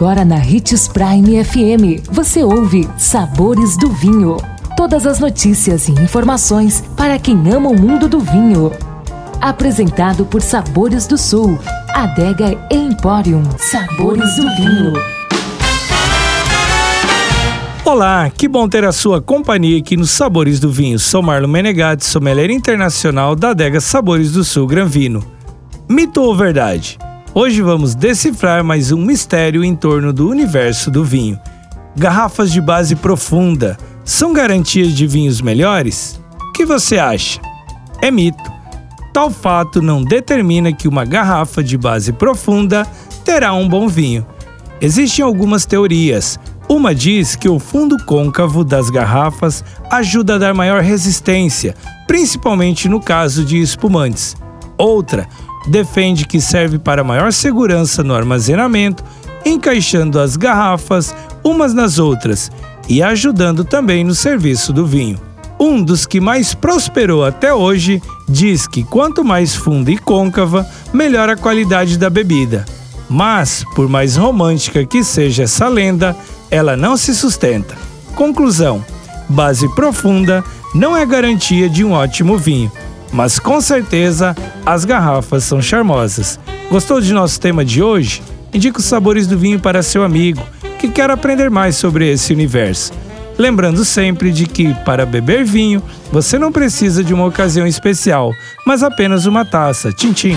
Agora na Ritz Prime FM, você ouve Sabores do Vinho. Todas as notícias e informações para quem ama o mundo do vinho. Apresentado por Sabores do Sul, Adega Emporium. Sabores do Vinho. Olá, que bom ter a sua companhia aqui nos Sabores do Vinho. Sou Marlon Menegatti, sommelier internacional da Adega Sabores do Sul Gran Vino. Mito ou verdade? Hoje vamos decifrar mais um mistério em torno do universo do vinho. Garrafas de base profunda são garantias de vinhos melhores? O que você acha? É mito. Tal fato não determina que uma garrafa de base profunda terá um bom vinho. Existem algumas teorias. Uma diz que o fundo côncavo das garrafas ajuda a dar maior resistência, principalmente no caso de espumantes. Outra defende que serve para maior segurança no armazenamento, encaixando as garrafas umas nas outras e ajudando também no serviço do vinho. Um dos que mais prosperou até hoje diz que quanto mais funda e côncava, melhor a qualidade da bebida. Mas, por mais romântica que seja essa lenda, ela não se sustenta. Conclusão: base profunda não é garantia de um ótimo vinho mas com certeza as garrafas são charmosas. Gostou de nosso tema de hoje? Indique os sabores do vinho para seu amigo que quer aprender mais sobre esse universo. Lembrando sempre de que, para beber vinho, você não precisa de uma ocasião especial, mas apenas uma taça. Tchim, tchim